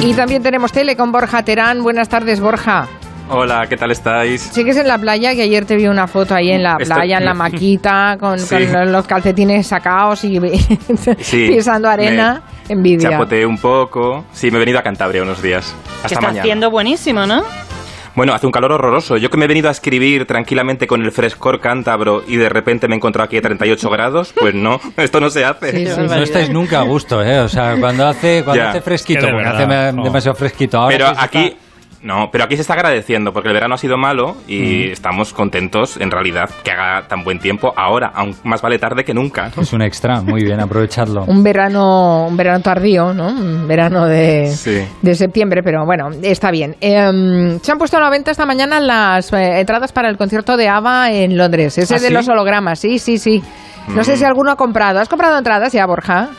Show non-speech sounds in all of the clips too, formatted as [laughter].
Y también tenemos tele con Borja Terán. Buenas tardes, Borja. Hola, ¿qué tal estáis? ¿Sigues en la playa? Que ayer te vi una foto ahí en la playa, en la [laughs] maquita, con, los calcetines sacados y [laughs] pisando arena. Envidia. Chapoteé un poco. Sí, me he venido a Cantabria unos días. Hasta está haciendo buenísimo, ¿no? Bueno, hace un calor horroroso. Yo que me he venido a escribir tranquilamente con el frescor cántabro y de repente me he encontrado aquí a 38 grados, pues no, [laughs] esto no se hace. no estáis nunca a gusto, ¿eh? O sea, cuando hace, cuando hace fresquito, hace demasiado fresquito. Ahora Pero aquí... No, pero aquí se está agradeciendo porque el verano ha sido malo y estamos contentos en realidad que haga tan buen tiempo ahora, aún más vale tarde que nunca. Es un extra, muy bien, aprovechadlo. un verano, un verano tardío, ¿no? Un verano de, de septiembre, pero bueno, está bien. Em, se han puesto a la venta esta mañana las eh, entradas para el concierto de ABBA en Londres, ese ¿Ah, de los hologramas, sí, sí, sí. No sé mm. si alguno ha comprado. ¿Has comprado entradas ya, Borja?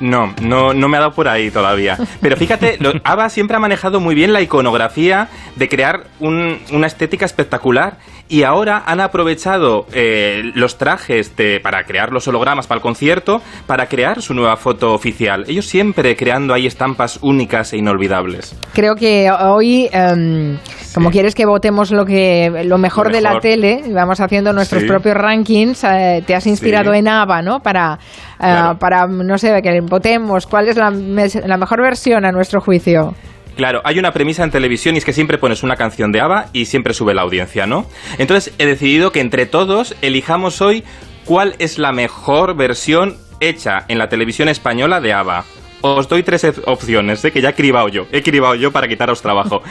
No, no, no me ha dado por ahí todavía. Pero fíjate, lo, ABBA siempre ha manejado muy bien la iconografía de crear una estética espectacular y ahora han aprovechado eh, los trajes para crear los hologramas para el concierto para crear su nueva foto oficial. Ellos siempre creando ahí estampas únicas e inolvidables. Creo que hoy, em, como quieres que votemos lo que lo mejor, de la tele, vamos haciendo nuestros propios rankings, eh, te has inspirado en ABBA, ¿no? Para, eh, para, no sé, que votemos cuál es la, la mejor versión a nuestro juicio. Claro, hay una premisa en televisión y es que siempre pones una canción de ABBA y siempre sube la audiencia, ¿no? Entonces he decidido que entre todos elijamos hoy cuál es la mejor versión hecha en la televisión española de ABBA. Os doy tres opciones, ¿eh? que ya he cribado yo. He cribado yo para quitaros trabajo.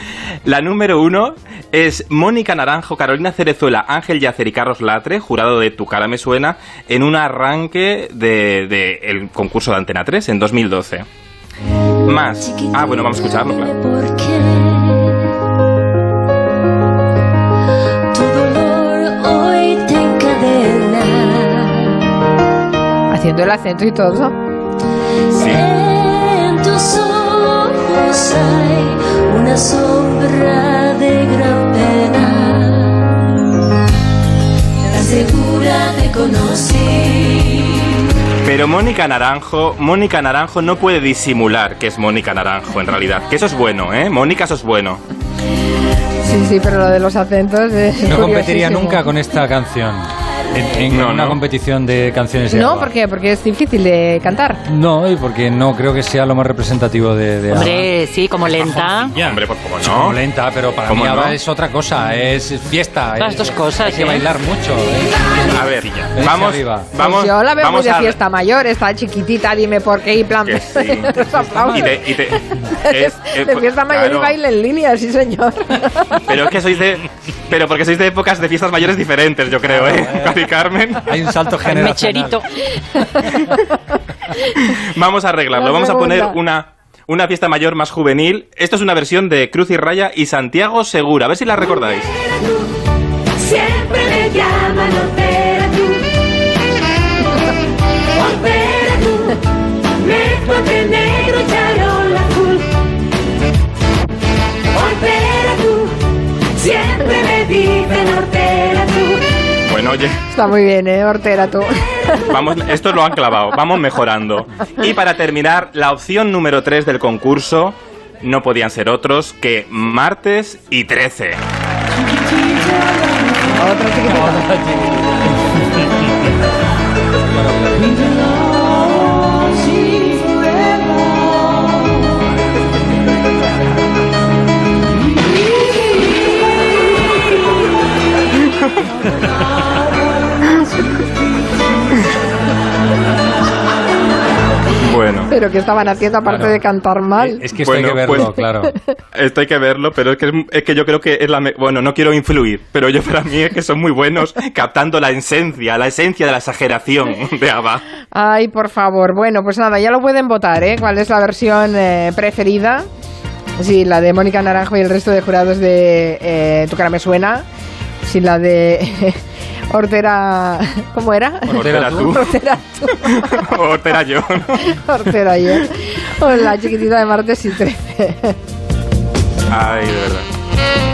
La número uno es Mónica Naranjo, Carolina Cerezuela, Ángel Yacer y Carlos Latre, jurado de Tu cara me suena, en un arranque del de, el concurso de Antena 3 en 2012 más. Ah, bueno, vamos a escucharlo, claro. Haciendo el acento y todo. Sí. En tus ojos hay una sombra de gran pena. Tan segura te conocí. Pero Mónica Naranjo, Mónica Naranjo no puede disimular que es Mónica Naranjo en realidad. Que eso es bueno, ¿eh? Mónica, eso es bueno. Sí, sí, pero lo de los acentos. no competiría nunca con esta canción en, una competición de canciones. no, ¿por qué? Porque es difícil de cantar. No, y porque no creo que sea lo más representativo de. de Hombre, sí, como lenta. Hombre, pues como no. Como lenta, pero para mí es otra cosa, es fiesta. Las dos cosas. Hay que ¿eh? bailar mucho. ¿eh? A ver, vamos, vamos. Pues yo la veo muy de fiesta mayor, está chiquitita, dime por qué y plan. Que [laughs] sí. y te, y te, [laughs] es, de pues, fiesta mayor y baile en línea, sí señor. Pero es que sois de. Pero porque sois de épocas de fiestas mayores diferentes, yo creo, ¿eh? Carmen. Hay un salto generacional. Mecherito. [laughs] Vamos a arreglarlo. Vamos a poner una, una fiesta mayor más juvenil. Esto es una versión de Cruz y Raya y Santiago Segura. A ver si la recordáis. Siempre Está muy bien, ¿eh? Hortera, tú. Vamos, esto lo han clavado. Vamos mejorando. Y para terminar, la opción número 3 del concurso no podían ser otros que martes y 13. Bueno. Pero que estaban haciendo aparte de cantar mal. Es que esto hay que verlo, pues, claro. [laughs] Esto hay que verlo, pero es que, es, que yo creo que es la... bueno, no quiero influir, pero yo para mí es que son muy buenos [laughs] captando la esencia, la esencia de la exageración de ABBA. Ay, por favor. Bueno, pues nada, ya lo pueden votar, ¿eh? ¿Cuál es la versión eh, preferida? Sí, la de Mónica Naranjo y el resto de jurados de eh, Tu cara me suena. Sí, la de... [laughs] Hortera. ¿Cómo era? Hortera tú. Hortera tú. [laughs] Hortera yo. Hortera yo. Hola, chiquitita de martes y 13. Ay, de verdad.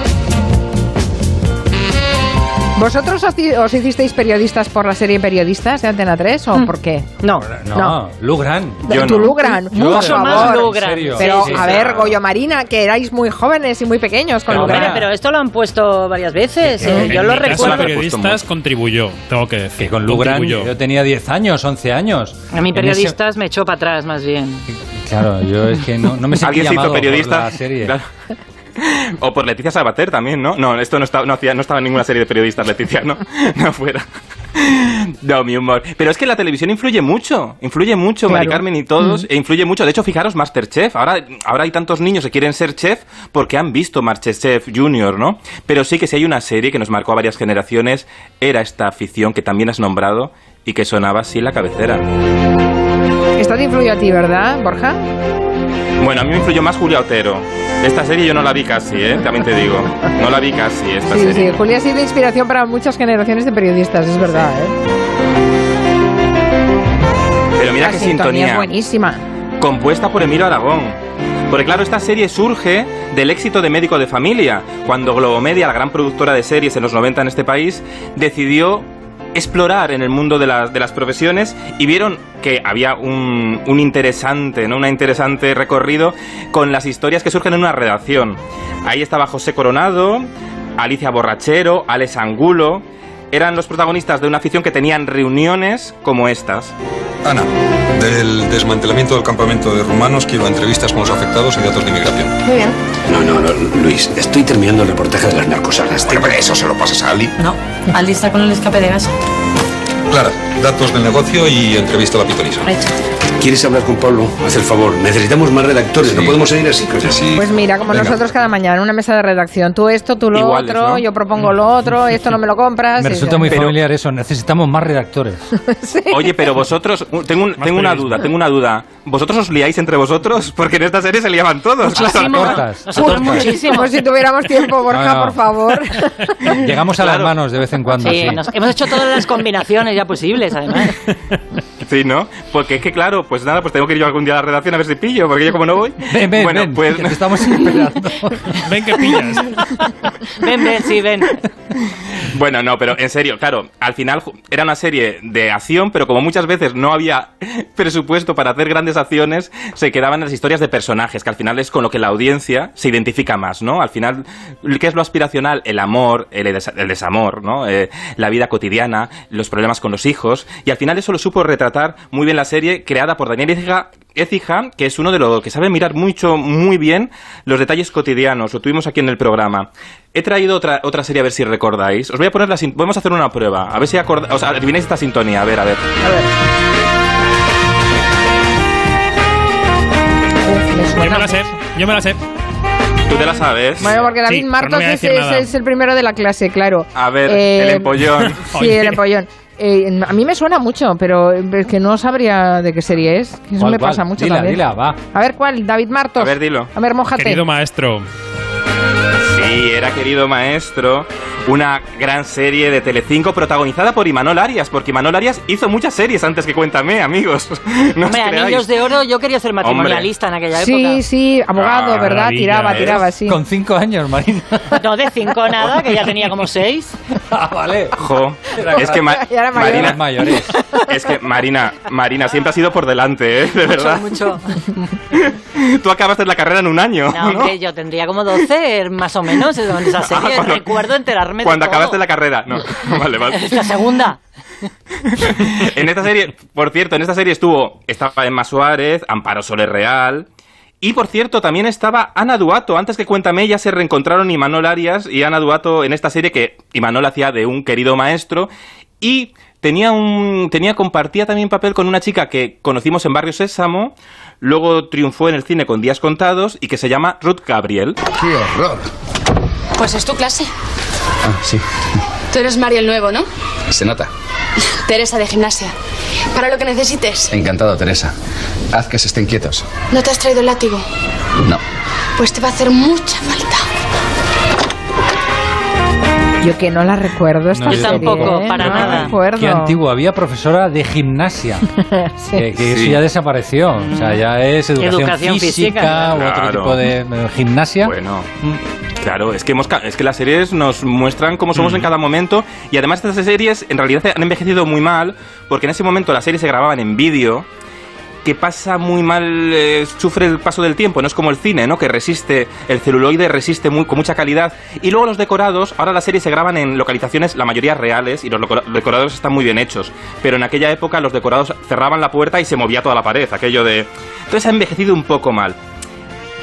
¿Vosotros os, os hicisteis periodistas por la serie Periodistas de Antena 3 o por qué? No. No, No. Lugran. Yo ¿Tú no. Lugran? Yo Mucho no. más. Lugran. Pero, Sí, sí, a sí. ver, Goyo Marina, que erais muy jóvenes y muy pequeños con Pero, Lugran. Hombre, pero esto lo han puesto varias veces. eh, En Yo lo mi caso, recuerdo. He periodistas contribuyó, tengo que decir. Que con Lugran Contribuyó. yo tenía 10 años, 11 años. A mí periodistas me echó para atrás, más bien. ese- Claro, yo es que no, no me sentí ¿Alguien se llamado hizo por periodista? la serie. Claro. [laughs] O por Leticia Sabater también, ¿no? No, esto no estaba, no, hacía, no estaba en ninguna serie de periodistas, Leticia, no, [laughs] no fuera. No, mi humor. Pero es que la televisión influye mucho, influye mucho, Mari Claro. Carmen y todos, e influye mucho. De hecho, fijaros, Masterchef. Ahora, ahora hay tantos niños que quieren ser chef porque han visto Masterchef Junior, ¿no? Pero sí que si hay una serie que nos marcó a varias generaciones, era esta afición que también has nombrado y que sonaba así en la cabecera. Esto te influyó a ti, ¿verdad, Borja? Bueno, a mí me influyó más Julia Otero. Esta serie yo no la vi casi, ¿eh? También te digo. No la vi casi, esta Sí, serie. sí, Julia ha sido inspiración para muchas generaciones de periodistas, es verdad, ¿eh? Pero mira la qué sintonía es buenísima. compuesta por Emilio Aragón. Porque claro, esta serie surge del éxito de Médico de Familia, cuando Globomedia, la gran productora de series en los 90 en este país, decidió explorar en el mundo de las, de las profesiones y vieron que había un, un interesante, ¿no? Una interesante recorrido con las historias que surgen en una redacción. Ahí estaba José Coronado, Alicia Borrachero, Alex Angulo. Eran los protagonistas de una afición que tenían reuniones como estas. Ana, del desmantelamiento del campamento de rumanos quiero entrevistas con los afectados y datos de inmigración. Muy bien. No, no, no, Luis, estoy terminando el reportaje de las narcosalas. Bueno, pero eso se lo pasas a Ali. No, Ali está con el escape de gas. Clara, datos del negocio y entrevista a la pitonisa. Hecho. ¿Quieres hablar con Pablo? Haz el favor. Necesitamos más redactores. No Sí. podemos seguir así. coño. Sí. Pues mira, como Venga. nosotros cada mañana, una mesa de redacción. Tú esto, tú lo Iguales, otro, ¿no? yo propongo lo otro, [laughs] esto no me lo compras. Me resulta ya. muy Pero- familiar eso. Necesitamos más redactores. [laughs] Oye, pero vosotros, uh, tengo, un- tengo una duda, tengo una duda. ¿Vosotros os liáis entre vosotros? [laughs] Porque en esta serie se liaban todos. claro. Muchísimo. cortas. muchísimo. Si tuviéramos tiempo, Borja, No, no. por favor. Llegamos a Claro. las manos de vez en cuando. Sí, sí. nos- hemos hecho todas las combinaciones ya posibles, además. Sí, ¿no? Porque es que, claro, pues nada, pues tengo que ir yo algún día a la redacción a ver si pillo, porque yo como no voy... [laughs] Ven, ven, bueno, ven, pues... que te estamos esperando. [laughs] Ven que pillas. Ven, ven, sí, ven. Bueno, no, pero en serio, claro, al final era una serie de acción, pero como muchas veces no había [laughs] presupuesto para hacer grandes acciones, se quedaban las historias de personajes, que al final es con lo que la audiencia se identifica más, ¿no? Al final, ¿qué es lo aspiracional? El amor, el, des- el desamor, ¿no? Eh, la vida cotidiana, los problemas con los hijos, y al final eso lo supo retratar muy bien la serie, creada por Daniel Écija, que es uno de los que sabe mirar mucho, muy bien los detalles cotidianos, lo tuvimos aquí en el programa. He traído otra, otra serie a ver si recordáis. Os voy a poner la vamos a hacer una prueba, a ver si acorda- o sea, adivináis esta sintonía, a ver, a ver. Uf, me Yo me la sé, yo me la sé. ¿Tú te la sabes? Bueno, porque David Sí, pero no Martos es, el primero de la clase, claro. A ver, Eh, el empollón. [laughs] Sí, el empollón. Eh, a mí me suena mucho, pero es que no sabría de qué serie es. Eso ¿Cuál, me cuál? pasa mucho Dila, también. dila, va. A ver, ¿cuál? David Martos. A ver, dilo. A ver, mojate. Querido maestro. Sí, era querido maestro, una gran serie de Telecinco protagonizada por Imanol Arias, porque Imanol Arias hizo muchas series antes que Cuéntame, amigos. [laughs] No Hombre, anillos de oro, yo quería ser matrimonialista en aquella Sí, época. sí, abogado, Ah, ¿verdad? tiraba, ¿eh? tiraba, sí. Con cinco años, Marina. [laughs] No de cinco nada, que ya tenía como seis. [laughs] ah, vale. Jo, es que Ma- Ya era mayor. Marina, mayores. es que Marina, Marina siempre ha sido por delante, ¿eh? De verdad. Mucho. Tú acabaste la carrera en un año, No, ¿no? hombre, yo tendría como 12 más o menos en esa serie. Ah, cuando- Recuerdo enterarme Cuando de todo. acabaste la carrera, no. [laughs] [laughs] Vale, vale. Es la segunda. [laughs] en esta serie, por cierto, en esta serie estuvo, estaba Emma Suárez, Amparo Soler Real. Y por cierto, también estaba Ana Duato. Antes que Cuéntame, ya se reencontraron Imanol Arias y Ana Duato en esta serie que Imanol hacía de un querido maestro. Y tenía un. tenía, compartía también papel con una chica que conocimos en Barrio Sésamo. Luego triunfó en el cine con Días Contados y que se llama Ruth Gabriel. ¡Qué horror! Pues es tu clase. Ah, sí. Tú eres Mario el nuevo, ¿no? Se nota. [laughs] Teresa de gimnasia. Para lo que necesites. Encantado, Teresa. Haz que se estén quietos. ¿No te has traído el látigo? No. Pues te va a hacer mucha falta. Yo que no la recuerdo esta No, yo serie, tampoco, ¿eh? para No la nada. recuerdo. Qué antiguo, había profesora de gimnasia. [laughs] Sí. Que, que eso Sí. ya desapareció. O sea, ya es educación, Educación física, física. u otro Claro. tipo de eh, gimnasia. Bueno. Claro, es que, hemos ca- es que las series nos muestran cómo somos en cada momento y además estas series en realidad han envejecido muy mal porque en ese momento las series se grababan en vídeo que pasa muy mal, eh, sufre el paso del tiempo, no es como el cine, ¿no? Que resiste, el celuloide resiste con mucha calidad. Y luego los decorados, ahora las series se graban en localizaciones, la mayoría reales, y los decorados están muy bien hechos. Pero en aquella época los decorados cerraban la puerta y se movía toda la pared, aquello de... Entonces ha envejecido un poco mal.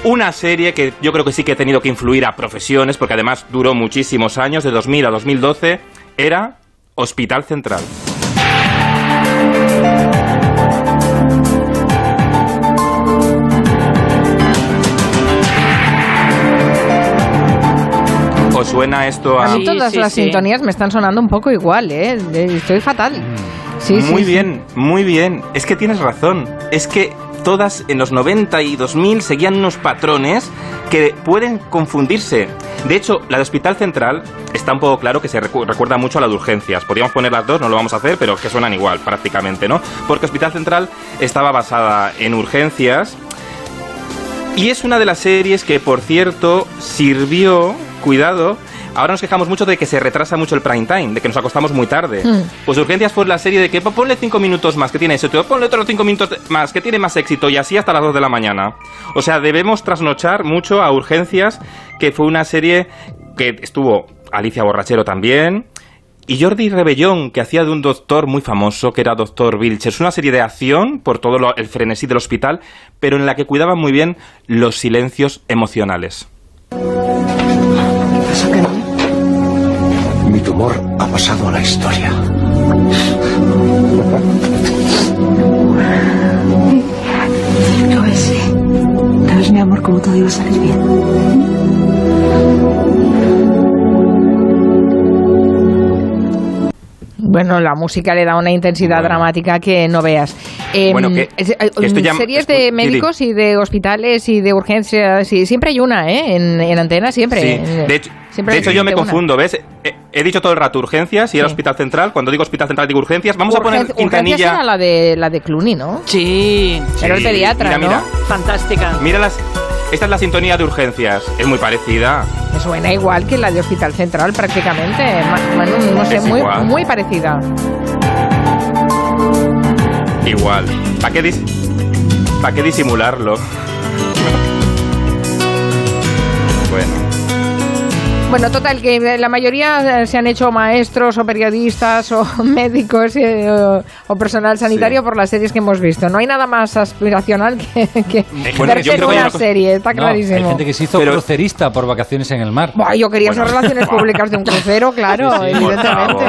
Una serie que yo creo que sí que ha tenido que influir a profesiones, porque además duró muchísimos años, de 2000 a 2012, era Hospital Central. Suena esto a...? A mí todas sí, las sí. sintonías me están sonando un poco igual, ¿eh? Estoy fatal. Sí, sí, muy sí. bien, muy bien. Es que tienes razón. Es que todas en los 90 y 2000 seguían unos patrones que pueden confundirse. De hecho, la de Hospital Central está un poco claro que se recu- recuerda mucho a la de Urgencias. Podríamos poner las dos, no lo vamos a hacer, pero que suenan igual prácticamente, ¿no? Porque Hospital Central estaba basada en Urgencias y es una de las series que, por cierto, sirvió, cuidado, ahora nos quejamos mucho de que se retrasa mucho el prime time, de que nos acostamos muy tarde. Mm. Pues Urgencias fue la serie de que "Pues ponle cinco minutos más, que tiene éxito, ponle otros cinco minutos más, que tiene más éxito, y así hasta las 2 de la mañana. O sea, debemos trasnochar mucho a Urgencias, que fue una serie que estuvo Alicia Borrachero también, y Jordi Rebellón, que hacía de un doctor muy famoso, que era Doctor Vilcher. Es una serie de acción por todo lo- el frenesí del hospital, pero en la que cuidaban muy bien los silencios emocionales. Mi tumor ha pasado a la historia. Lo es. ¿Sabes, mi amor, cómo todo iba a salir bien? Bueno, la música le da una intensidad Bueno. dramática que no veas. Em, Bueno, que- eh, que esto ya- series esto- de médicos y de hospitales y de urgencias, y siempre hay una, ¿eh? En, en antena, siempre. Sí, En- de hecho, siempre de hecho yo me una. confundo, ¿ves? He, he dicho todo el rato urgencias y Sí. hospital central. Cuando digo hospital central digo urgencias. Vamos a poner Urgen- Urgencias quintanilla. era la de, la de Clooney, ¿no? Sí, Era el Sí, pediatra, mira, ¿no? mira. fantástica. Mira las. Esta es la sintonía de urgencias. Es muy parecida. Me suena igual que la de Hospital Central, prácticamente. No sé, Es muy, igual. muy parecida. Igual. ¿Para qué, dis- ¿Para qué disimularlo? bueno. Bueno, total, que la mayoría se han hecho maestros o periodistas o [laughs] médicos eh, o, o personal sanitario Sí. por las series que hemos visto. No hay nada más aspiracional que, que Bueno, yo creo que una cosa- serie, está No, clarísimo. hay gente que se hizo Pero- crucerista por vacaciones en el mar. Buah, yo quería Bueno. hacer relaciones públicas de un crucero, [laughs] claro, Sí, sí, evidentemente.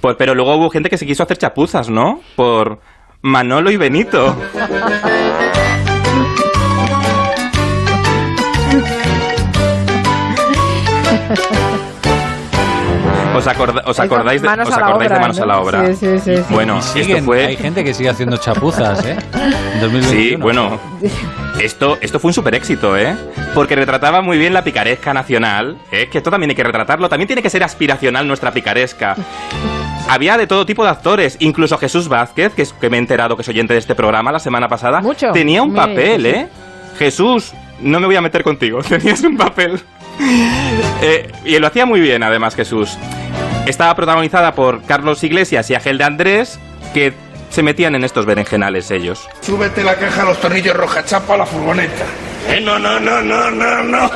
Pues, pero luego hubo gente que se quiso hacer chapuzas, ¿no? Por Manolo y Benito. [laughs] [laughs] ¿Os, acorda- os acordáis de, Manos os a la acordáis de obra, Manos a la obra? Sí, sí, sí, sí. Bueno, esto fue... Hay gente que sigue haciendo chapuzas, ¿eh? En 2021. Sí, bueno, esto, esto fue un super éxito, ¿eh? Porque retrataba muy bien la picaresca nacional, ¿eh? Que esto también hay que retratarlo, también tiene que ser aspiracional nuestra picaresca. Había de todo tipo de actores, incluso Jesús Vázquez, que, es, que me he enterado que es oyente de este programa la semana pasada, Mucho. tenía un papel. ¿eh? Jesús, no me voy a meter contigo, [laughs] tenías un papel. Eh, y lo hacía muy bien, además, Jesús. Estaba protagonizada por Carlos Iglesias y Ángel de Andrés, que se metían en estos berenjenales ellos. Súbete la caja a los tornillos roja chapa a la furgoneta. Eh, no, no, no, no, no, no.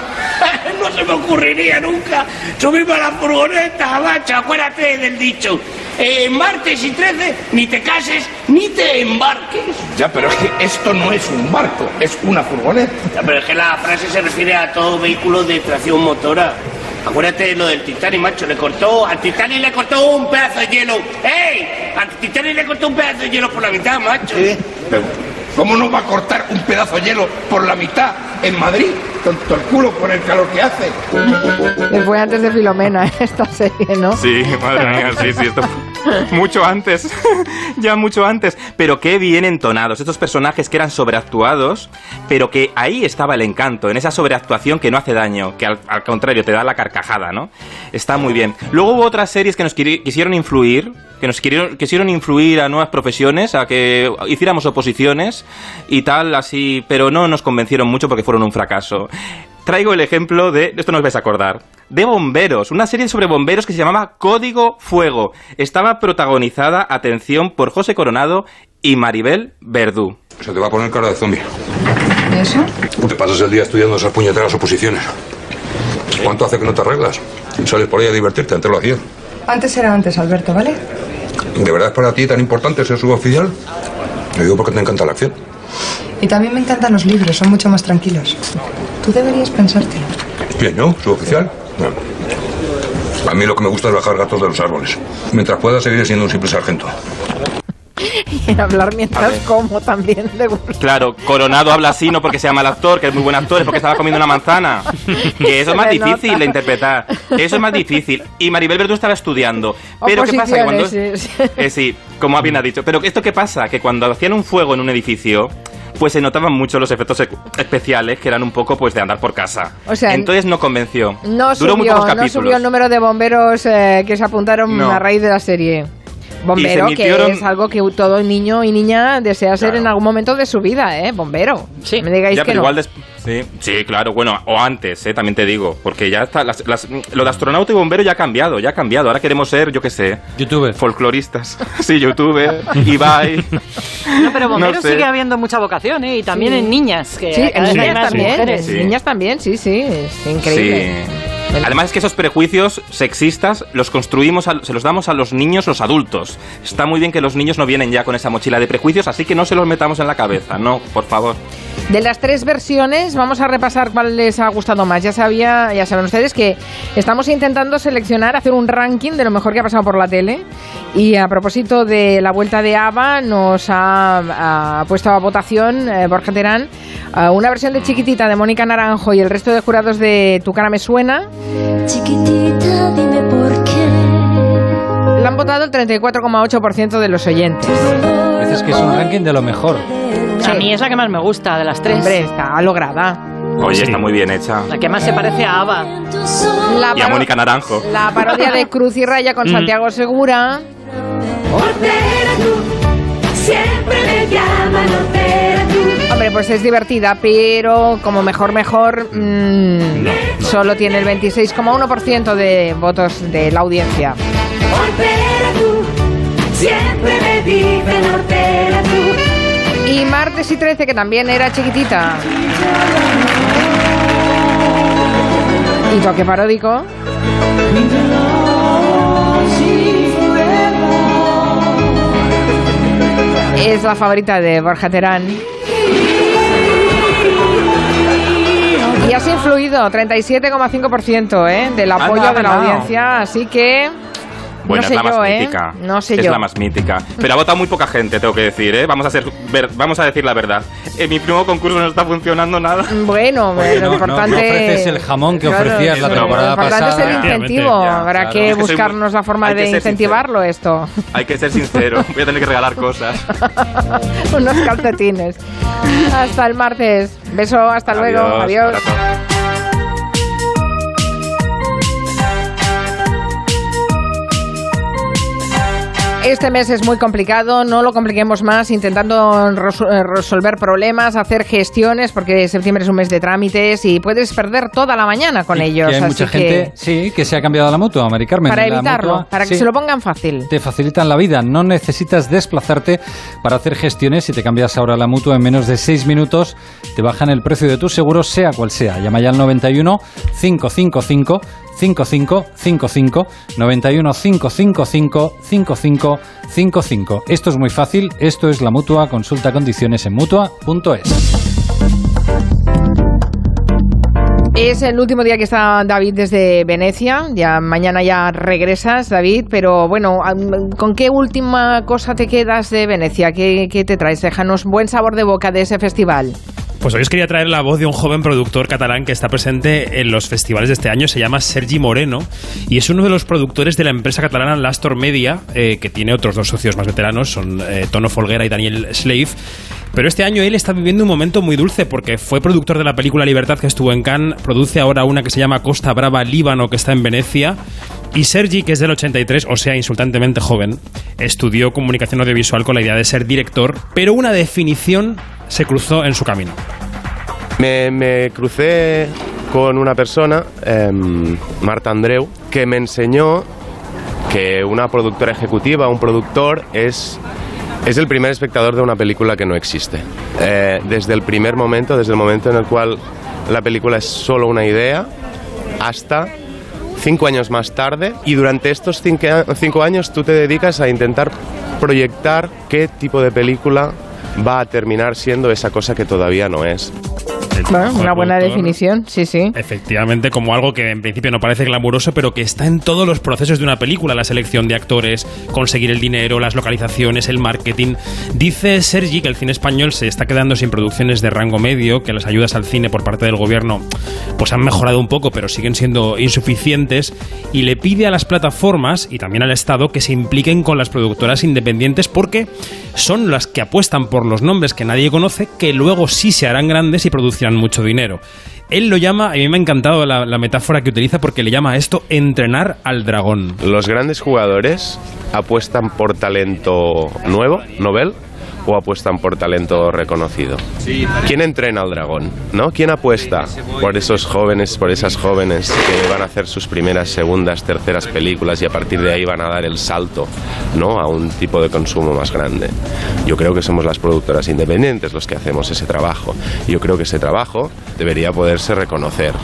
No se me ocurriría nunca subirme a la furgoneta, macho. Acuérdate del dicho. Eh, martes y 13, ni te cases ni te embarques. Ya, pero es que esto no es un barco, es una furgoneta. Ya, pero es que la frase se refiere a todo vehículo de tracción motora. Acuérdate de lo del Titanic, macho. Le cortó, al Titanic le cortó un pedazo de hielo. ¡Ey! Al Titanic le cortó un pedazo de hielo por la mitad, macho. Pero, ¿Cómo no va a cortar un pedazo de hielo por la mitad en Madrid? Tonto el culo con el calor que hace. Que Fue antes de Filomena [laughs] esta serie, ¿no? Sí, madre mía, sí, sí, esto fue- [laughs] mucho antes, [laughs] ya mucho antes. Pero qué bien entonados. Estos personajes que eran sobreactuados, pero que ahí estaba el encanto, en esa sobreactuación que no hace daño, que al, contrario te da la carcajada, ¿no? Está muy bien. Luego hubo otras series que nos quisieron influir, que nos quisieron, quisieron influir a nuevas profesiones, a que hiciéramos oposiciones y tal, así, pero no nos convencieron mucho porque fueron un fracaso traigo el ejemplo de, esto no os vais a acordar, de Bomberos, una serie sobre bomberos que se llamaba Código Fuego. Estaba protagonizada, atención, por José Coronado y Maribel Verdú. Se te va a poner cara de zombie. ¿Eso? Te pasas el día estudiando esas puñeteras oposiciones. ¿Cuánto hace que no te arreglas? Sales por ahí a divertirte, antes lo hacías. Antes era antes, Alberto, ¿vale? ¿De verdad es para ti tan importante ser suboficial? Lo digo porque te encanta la acción. Y también me encantan los libros, son mucho más tranquilos. Tú deberías pensártelo. ¿Quién, yo? ¿Suboficial? A mí lo que me gusta es bajar gatos de los árboles. Mientras pueda, seguir siendo un simple sargento. Y [laughs] hablar mientras como también de. Claro, Coronado habla así no porque sea mal actor, que es muy buen actor, es porque estaba comiendo una manzana. Que eso es más [laughs] difícil de interpretar. Eso es más difícil. Y Maribel Verdú estaba estudiando. Pero ¿qué pasa? Cuando... Sí, sí. Eh, sí, como bien ha dicho. Pero ¿esto qué pasa? Que cuando hacían un fuego en un edificio pues se notaban mucho los efectos especiales que eran un poco pues de andar por casa. O sea, entonces no convenció. No Duró subió, no subió el número de bomberos eh, que se apuntaron a raíz de la serie. Bombero, que es algo que todo niño y niña desea ser en algún momento de su vida, ¿eh? Bombero. Sí. Me digáis que no. Igual sí, sí, claro, bueno, o antes, ¿eh? también te digo, porque ya está, las, lo de astronauta y bombero ya ha cambiado, ya ha cambiado. Ahora queremos ser, yo qué sé, youtuber. Folcloristas. [laughs] sí, youtuber, [laughs] Ibai. No, pero bombero sigue habiendo mucha vocación, ¿eh? Y también en niñas. Que sí, en niñas también, en niñas también, sí, sí, es increíble. Sí. Además es que esos prejuicios sexistas los construimos, se los damos a los niños, los adultos. Está muy bien que los niños no vienen ya con esa mochila de prejuicios, así que no se los metamos en la cabeza, no, por favor. De las tres versiones, vamos a repasar cuál les ha gustado más. Ya sabía, ya saben ustedes que estamos intentando seleccionar, hacer un ranking de lo mejor que ha pasado por la tele. Y a propósito de la vuelta de ABBA, nos ha, puesto a votación eh, Borja Terán una versión de Chiquitita de Mónica Naranjo y el resto de jurados de Tu cara me suena. Chiquitita, dime por qué. La han votado el 34,8% de los oyentes. Dices que es un ranking de lo mejor. A mí es la que más me gusta de las tres. Hombre, está lograda. Oye, está muy bien hecha. La que más se parece a Ava. y a Mónica Naranjo. La parodia de Cruz y Raya con mm. Santiago Segura. siempre me llaman Hombre, pues es divertida, pero como mejor, mejor, mmm, solo tiene el 26,1% de votos de la audiencia. Y martes y 13, que también era chiquitita. Y toque paródico. Es la favorita de Borja Terán. Y has influido 37,5% ¿eh? del apoyo de la audiencia, así que bueno, es la más ¿eh? mítica. No sé es yo. la más mítica. Pero ha votado muy poca gente, tengo que decir, ¿eh? Vamos a, ser, vamos a decir la verdad. En mi primo concurso no está funcionando nada. Bueno, lo importante... No, ofreces el jamón que ofrecías la temporada pasada. Lo importante es el incentivo. Habrá que buscarnos la forma de incentivarlo esto. Hay que ser sincero. [laughs] Voy a tener que regalar cosas. [laughs] Unos calcetines. Hasta el martes. Beso, hasta luego. Adiós. Este mes es muy complicado, no lo compliquemos más intentando eh, resolver problemas, hacer gestiones, porque septiembre es un mes de trámites y puedes perder toda la mañana con ellos. hay mucha gente, sí, que se ha cambiado a la mutua, Mari Carmen. Para evitarlo, para que se lo pongan fácil. Te facilitan la vida, no necesitas desplazarte para hacer gestiones. Si te cambias ahora la mutua en menos de seis minutos, te bajan el precio de tu seguro, sea cual sea. Llama ya al 91 555 5555 91 555 5555. Esto es muy fácil, esto es la mutua, consulta condiciones en mutua.es. Es el último día que está David desde Venecia. Ya mañana ya regresas, David. Pero bueno, ¿con qué última cosa te quedas de Venecia? ¿Qué, qué te traes? Déjanos buen sabor de boca de ese festival. Pues hoy os quería traer la voz de un joven productor catalán que está presente en los festivales de este año. Se llama Sergi Moreno y es uno de los productores de la empresa catalana Lastor Media, eh, que tiene otros dos socios más veteranos, son eh, Tono Folguera y Daniel Slave. Pero este año él está viviendo un momento muy dulce porque fue productor de la película Libertad que estuvo en Cannes, produce ahora una que se llama Costa Brava Líbano que está en Venecia. Y Sergi, que es del 83, o sea, insultantemente joven, estudió comunicación audiovisual con la idea de ser director, pero una definición se cruzó en su camino. Me, crucé con una persona, em, Marta Andreu, que me enseñó que una productora ejecutiva, un productor, es, es el primer espectador de una película que no existe. Eh, desde el primer momento, desde el momento en el cual la película es solo una idea, hasta cinco años más tarde, y durante estos cinco años tú te dedicas a intentar proyectar qué tipo de película va a terminar siendo esa cosa que todavía no es una buena definición, sí, sí. Efectivamente, como algo que en principio no parece glamuroso, pero que está en todos los procesos de una película, la selección de actores, conseguir el dinero, las localizaciones, el marketing. Dice Sergi que el cine español se está quedando sin producciones de rango medio, que las ayudas al cine por parte del gobierno pues han mejorado un poco, pero siguen siendo insuficientes, y le pide a las plataformas y también al Estado que se impliquen con las productoras independientes porque son las que apuestan por los nombres que nadie conoce, que luego sí se harán grandes y producirán mucho dinero. Él lo llama, a mí me ha encantado la, la metáfora que utiliza porque le llama a esto entrenar al dragón. Los grandes jugadores apuestan por talento nuevo, novel, o apuestan por talento reconocido? ¿Quién entrena al dragón? ¿No? ¿Quién apuesta por esos jóvenes, por esas jóvenes que van a hacer sus primeras, segundas, terceras películas y a partir de ahí van a dar el salto, ¿no? a un tipo de consumo más grande? Yo creo que somos las productoras independientes los que hacemos ese trabajo. Yo creo que ese trabajo debería poderse reconocer.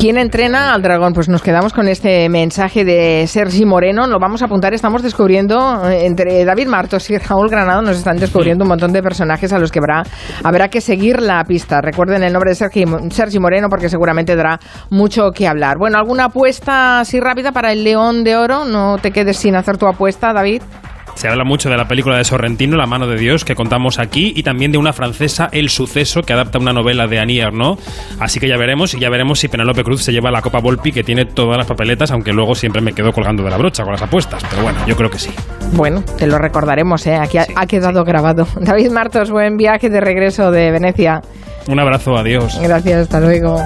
¿Quién entrena al dragón? Pues nos quedamos con este mensaje de Sergi Moreno. Lo vamos a apuntar. Estamos descubriendo, eh, entre David Martos y Raúl Granado, nos están descubriendo un montón de personajes a los que habrá, habrá que seguir la pista. Recuerden el nombre de Sergi, Sergi Moreno porque seguramente dará mucho que hablar. Bueno, ¿alguna apuesta así rápida para el León de Oro? No te quedes sin hacer tu apuesta, David. Se habla mucho de la película de Sorrentino, La mano de Dios, que contamos aquí, y también de una francesa, El suceso, que adapta una novela de Annie Arnaud. Así que ya veremos, y ya veremos si Penelope Cruz se lleva la Copa Volpi, que tiene todas las papeletas, aunque luego siempre me quedo colgando de la brocha con las apuestas. Pero bueno, yo creo que sí. Bueno, te lo recordaremos, ¿eh? Aquí ha, quedado grabado. [laughs] David Martos, buen viaje de regreso de Venecia. Un abrazo, adiós. Gracias, hasta luego.